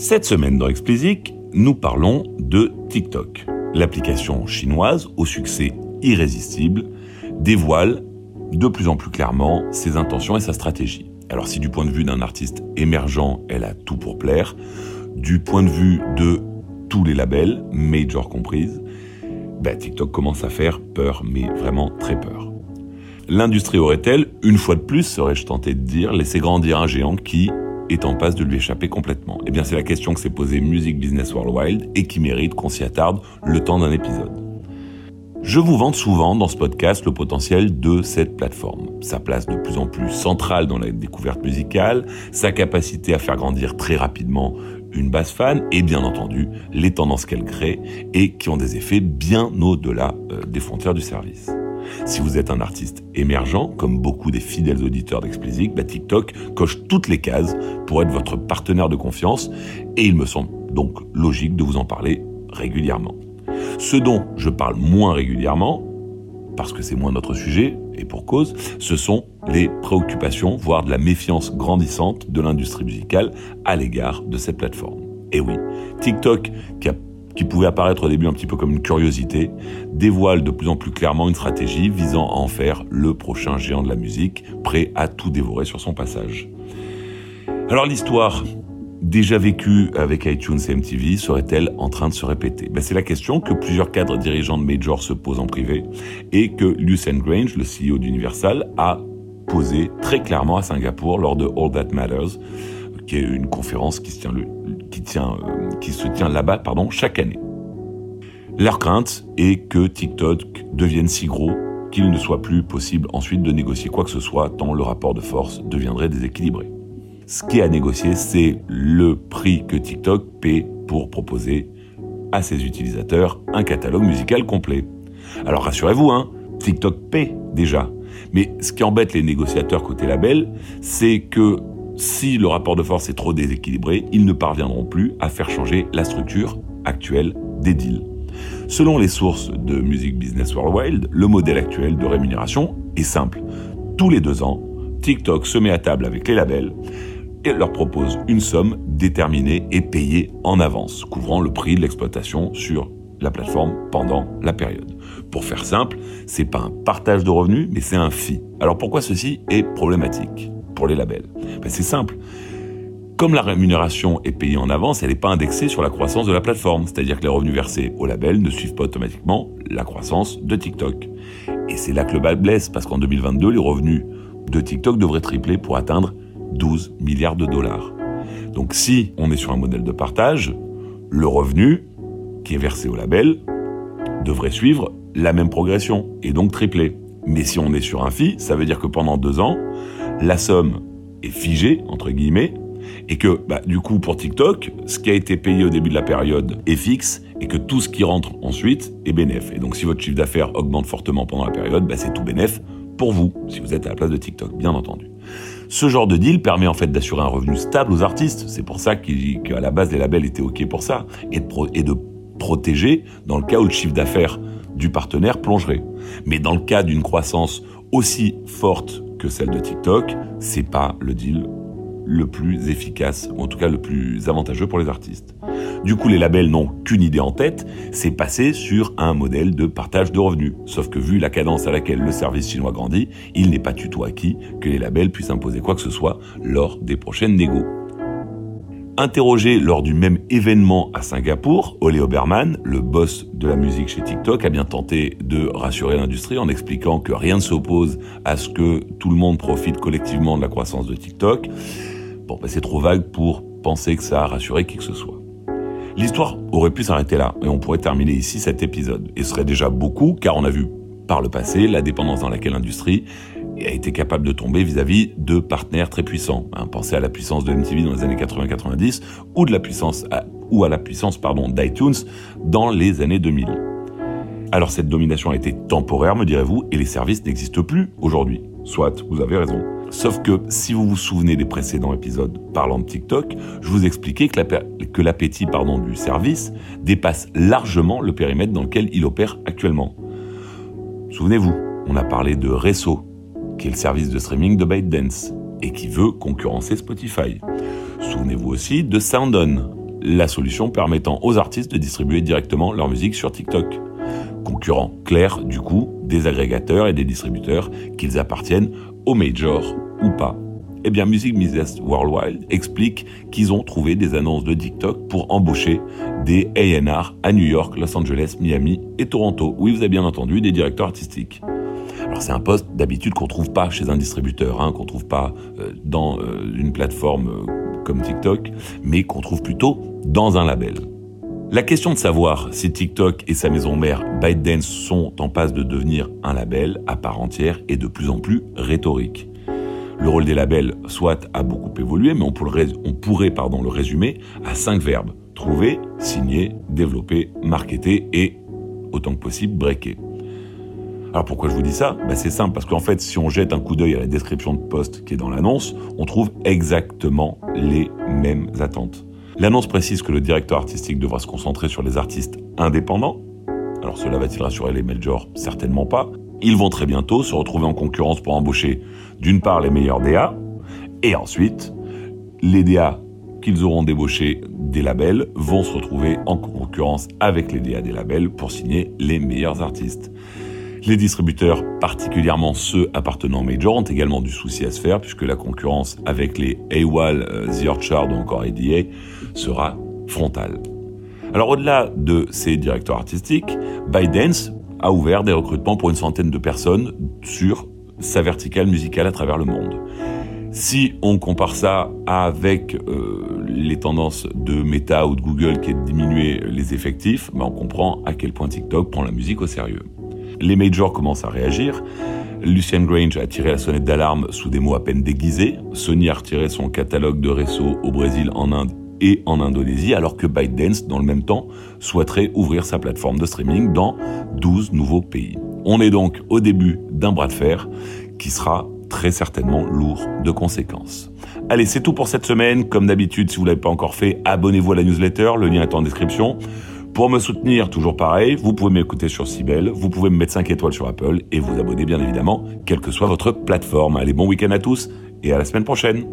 Cette semaine dans Explicit, nous parlons de TikTok. L'application chinoise au succès irrésistible dévoile de plus en plus clairement ses intentions et sa stratégie. Alors si du point de vue d'un artiste émergent, elle a tout pour plaire, du point de vue de tous les labels, major comprises, bah, TikTok commence à faire peur, mais vraiment très peur. L'industrie aurait-elle, une fois de plus, serais-je tenté de dire, laissé grandir un géant qui, est en passe de lui échapper complètement Eh bien, c'est la question que s'est posée Music Business Worldwide et qui mérite qu'on s'y attarde le temps d'un épisode. Je vous vante souvent dans ce podcast le potentiel de cette plateforme, sa place de plus en plus centrale dans la découverte musicale, sa capacité à faire grandir très rapidement une base fan et bien entendu les tendances qu'elle crée et qui ont des effets bien au-delà euh, des frontières du service. Si vous êtes un artiste émergent, comme beaucoup des fidèles auditeurs d'Explicit, bah, TikTok coche toutes les cases pour être votre partenaire de confiance et il me semble donc logique de vous en parler régulièrement. Ce dont je parle moins régulièrement, parce que c'est moins notre sujet, et pour cause, ce sont les préoccupations, voire de la méfiance grandissante de l'industrie musicale à l'égard de cette plateforme. Et oui, TikTok, qui a qui pouvait apparaître au début un petit peu comme une curiosité, dévoile de plus en plus clairement une stratégie visant à en faire le prochain géant de la musique, prêt à tout dévorer sur son passage. Alors l'histoire déjà vécue avec iTunes et MTV serait-elle en train de se répéter? Ben, C'est la question que plusieurs cadres dirigeants de Major se posent en privé et que Lucien Grange, le CEO d'Universal, a posé très clairement à Singapour lors de All That Matters, qui est une conférence qui se tient, euh, là-bas chaque année. Leur crainte est que TikTok devienne si gros qu'il ne soit plus possible ensuite de négocier quoi que ce soit tant le rapport de force deviendrait déséquilibré. Ce qui est à négocier, c'est le prix que TikTok paie pour proposer à ses utilisateurs un catalogue musical complet. Alors rassurez-vous, hein, TikTok paie déjà. Mais ce qui embête les négociateurs côté label, c'est que si le rapport de force est trop déséquilibré, ils ne parviendront plus à faire changer la structure actuelle des deals. Selon les sources de Music Business Worldwide, le modèle actuel de rémunération est simple. Tous les deux ans, TikTok se met à table avec les labels et leur propose une somme déterminée et payée en avance, couvrant le prix de l'exploitation sur la plateforme pendant la période. Pour faire simple, c'est pas un partage de revenus, mais c'est un fee. Alors pourquoi ceci est problématique? Les labels ben, C'est simple. Comme la rémunération est payée en avance, elle n'est pas indexée sur la croissance de la plateforme. C'est-à-dire que les revenus versés au label ne suivent pas automatiquement la croissance de TikTok. Et c'est là que le bal blesse, parce qu'en 2022, les revenus de TikTok devraient tripler pour atteindre 12 milliards de dollars. Donc si on est sur un modèle de partage, le revenu qui est versé au label devrait suivre la même progression et donc tripler. Mais si on est sur un fee, ça veut dire que pendant deux ans, la somme est figée, entre guillemets, et que bah, du coup pour TikTok, ce qui a été payé au début de la période est fixe et que tout ce qui rentre ensuite est bénéf. Et donc si votre chiffre d'affaires augmente fortement pendant la période, bah, c'est tout bénéf pour vous, si vous êtes à la place de TikTok, bien entendu. Ce genre de deal permet en fait d'assurer un revenu stable aux artistes. C'est pour ça qu'à la base les labels étaient OK pour ça. Et de, et de protéger dans le cas où le chiffre d'affaires du partenaire plongerait. Mais dans le cas d'une croissance aussi forte que celle de TikTok, c'est pas le deal le plus efficace, ou en tout cas le plus avantageux pour les artistes. Du coup, les labels n'ont qu'une idée en tête, c'est passer sur un modèle de partage de revenus. Sauf que vu la cadence à laquelle le service chinois grandit, il n'est pas du tout acquis que les labels puissent imposer quoi que ce soit lors des prochaines négos. Interrogé lors du même événement à Singapour, Ole Obermann, le boss de la musique chez TikTok, a bien tenté de rassurer l'industrie en expliquant que rien ne s'oppose à ce que tout le monde profite collectivement de la croissance de TikTok. Bon, ben c'est trop vague pour penser que ça a rassuré qui que ce soit. L'histoire aurait pu s'arrêter là, et on pourrait terminer ici cet épisode. Et ce serait déjà beaucoup, car on a vu par le passé la dépendance dans laquelle l'industrie a été capable de tomber vis-à-vis de partenaires très puissants. Hein, pensez à la puissance de MTV dans les années 80-90 ou à, la puissance pardon d'iTunes dans les années 2000. Alors cette domination a été temporaire, me direz-vous, et les services n'existent plus aujourd'hui. Soit, vous avez raison. Sauf que si vous vous souvenez des précédents épisodes parlant de TikTok, je vous expliquais que l'appétit pardon, du service dépasse largement le périmètre dans lequel il opère actuellement. Souvenez-vous, on a parlé de Resso, qui est le service de streaming de ByteDance et qui veut concurrencer Spotify. Souvenez-vous aussi de SoundOn, la solution permettant aux artistes de distribuer directement leur musique sur TikTok. Concurrent clair, du coup, des agrégateurs et des distributeurs, qu'ils appartiennent aux majors ou pas. Eh bien, Music Business Worldwide explique qu'ils ont trouvé des annonces de TikTok pour embaucher des A&R à New York, Los Angeles, Miami et Toronto. Oui, vous avez bien entendu, des directeurs artistiques. C'est un poste d'habitude qu'on trouve pas chez un distributeur, hein, qu'on trouve pas euh, dans euh, une plateforme euh, comme TikTok, mais qu'on trouve plutôt dans un label. La question de savoir si TikTok et sa maison mère ByteDance sont en passe de devenir un label à part entière est de plus en plus rhétorique. Le rôle des labels, soit a beaucoup évolué, mais on, pourrait le résumer à cinq verbes. Trouver, signer, développer, marketer et, autant que possible, breaker. Alors pourquoi je vous dis ça? Bah C'est simple, parce qu'en fait, si on jette un coup d'œil à la description de poste qui est dans l'annonce, on trouve exactement les mêmes attentes. L'annonce précise que le directeur artistique devra se concentrer sur les artistes indépendants. Alors cela va-t-il rassurer les majors? Certainement pas. Ils vont très bientôt se retrouver en concurrence pour embaucher d'une part les meilleurs DA, et ensuite les DA qu'ils auront débauchés des labels vont se retrouver en concurrence avec les DA des labels pour signer les meilleurs artistes. Les distributeurs, particulièrement ceux appartenant aux majors, ont également du souci à se faire puisque la concurrence avec les AWAL, euh, The Orchard ou encore ADA sera frontale. Alors au-delà de ces directeurs artistiques, ByteDance a ouvert des recrutements pour une centaine de personnes sur sa verticale musicale à travers le monde. Si on compare ça avec euh, les tendances de Meta ou de Google qui est de diminuer les effectifs, ben on comprend à quel point TikTok prend la musique au sérieux. Les majors commencent à réagir. Lucien Grange a tiré la sonnette d'alarme sous des mots à peine déguisés. Sony a retiré son catalogue de réseaux au Brésil, en Inde et en Indonésie, alors que ByteDance, dans le même temps, souhaiterait ouvrir sa plateforme de streaming dans 12 nouveaux pays. On est donc au début d'un bras de fer qui sera très certainement lourd de conséquences. Allez, c'est tout pour cette semaine. Comme d'habitude, si vous ne l'avez pas encore fait, abonnez-vous à la newsletter, le lien est en description. Pour me soutenir, toujours pareil, vous pouvez m'écouter sur Sibel, vous pouvez me mettre 5 étoiles sur Apple et vous abonner bien évidemment, quelle que soit votre plateforme. Allez, bon week-end à tous et à la semaine prochaine.